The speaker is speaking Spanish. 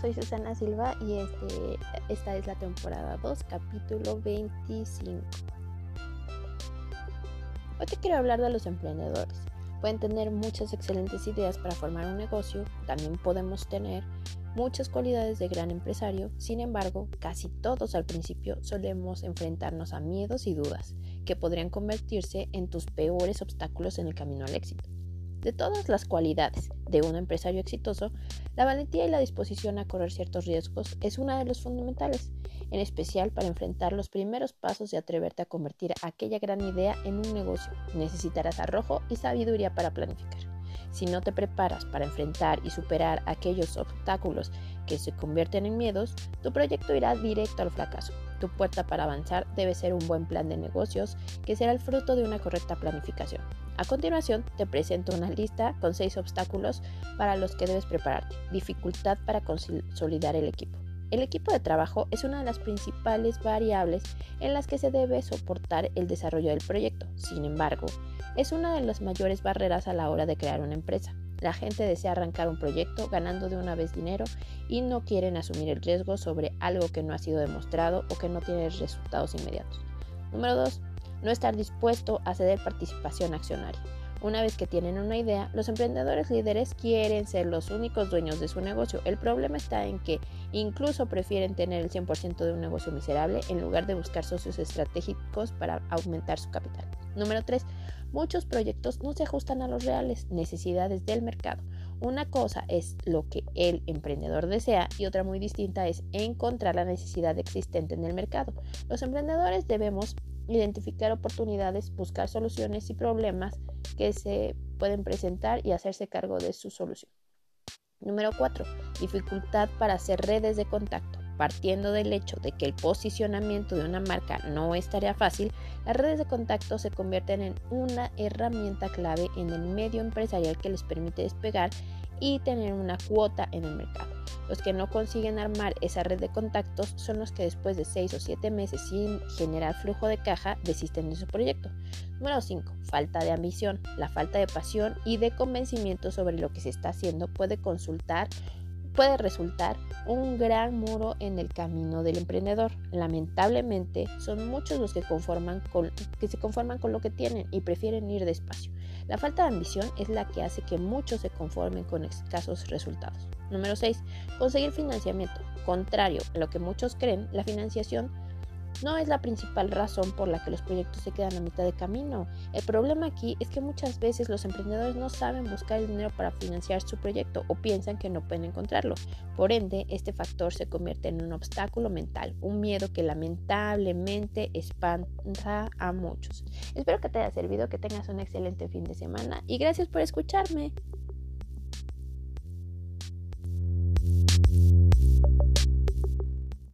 Soy Susana Silva y este, esta es la temporada 2, capítulo 25. Hoy te quiero hablar de los emprendedores. Pueden tener muchas excelentes ideas para formar un negocio, también podemos tener muchas cualidades de gran empresario, sin embargo, casi todos al principio solemos enfrentarnos a miedos y dudas que podrían convertirse en tus peores obstáculos en el camino al éxito. De todas las cualidades de un empresario exitoso, la valentía y la disposición a correr ciertos riesgos es una de los fundamentales, en especial para enfrentar los primeros pasos y atreverte a convertir aquella gran idea en un negocio. Necesitarás arrojo y sabiduría para planificar. Si no te preparas para enfrentar y superar aquellos obstáculos que se convierten en miedos, tu proyecto irá directo al fracaso. Tu puerta para avanzar debe ser un buen plan de negocios que será el fruto de una correcta planificación. A continuación, te presento una lista con seis obstáculos para los que debes prepararte. Dificultad para consolidar el equipo. El equipo de trabajo es una de las principales variables en las que se debe soportar el desarrollo del proyecto. Sin embargo, es una de las mayores barreras a la hora de crear una empresa. La gente desea arrancar un proyecto ganando de una vez dinero y no quieren asumir el riesgo sobre algo que no ha sido demostrado o que no tiene resultados inmediatos. Número 2 no estar dispuesto a ceder participación accionaria. Una vez que tienen una idea, los emprendedores líderes quieren ser los únicos dueños de su negocio. El problema está en que incluso prefieren tener el 100% de un negocio miserable en lugar de buscar socios estratégicos para aumentar su capital. Número 3. Muchos proyectos no se ajustan a las reales necesidades del mercado. Una cosa es lo que el emprendedor desea y otra muy distinta es encontrar la necesidad existente en el mercado. Los emprendedores debemos identificar oportunidades, buscar soluciones y problemas que se pueden presentar y hacerse cargo de su solución. Número 4. Dificultad para hacer redes de contacto. Partiendo del hecho de que el posicionamiento de una marca no es tarea fácil, las redes de contacto se convierten en una herramienta clave en el medio empresarial que les permite despegar y tener una cuota en el mercado. Los que no consiguen armar esa red de contactos son los que después de 6 o 7 meses sin generar flujo de caja desisten de su proyecto. Número 5. Falta de ambición. La falta de pasión y de convencimiento sobre lo que se está haciendo puede consultar puede resultar un gran muro en el camino del emprendedor. Lamentablemente, son muchos los que, conforman que se conforman con lo que tienen y prefieren ir despacio. La falta de ambición es la que hace que muchos se conformen con escasos resultados. Número 6. Conseguir financiamiento. Contrario a lo que muchos creen, la financiación no es la principal razón por la que los proyectos se quedan a mitad de camino. El problema aquí es que muchas veces los emprendedores no saben buscar el dinero para financiar su proyecto o piensan que no pueden encontrarlo. Por ende, este factor se convierte en un obstáculo mental, un miedo que lamentablemente espanta a muchos. Espero que te haya servido, que tengas un excelente fin de semana y gracias por escucharme.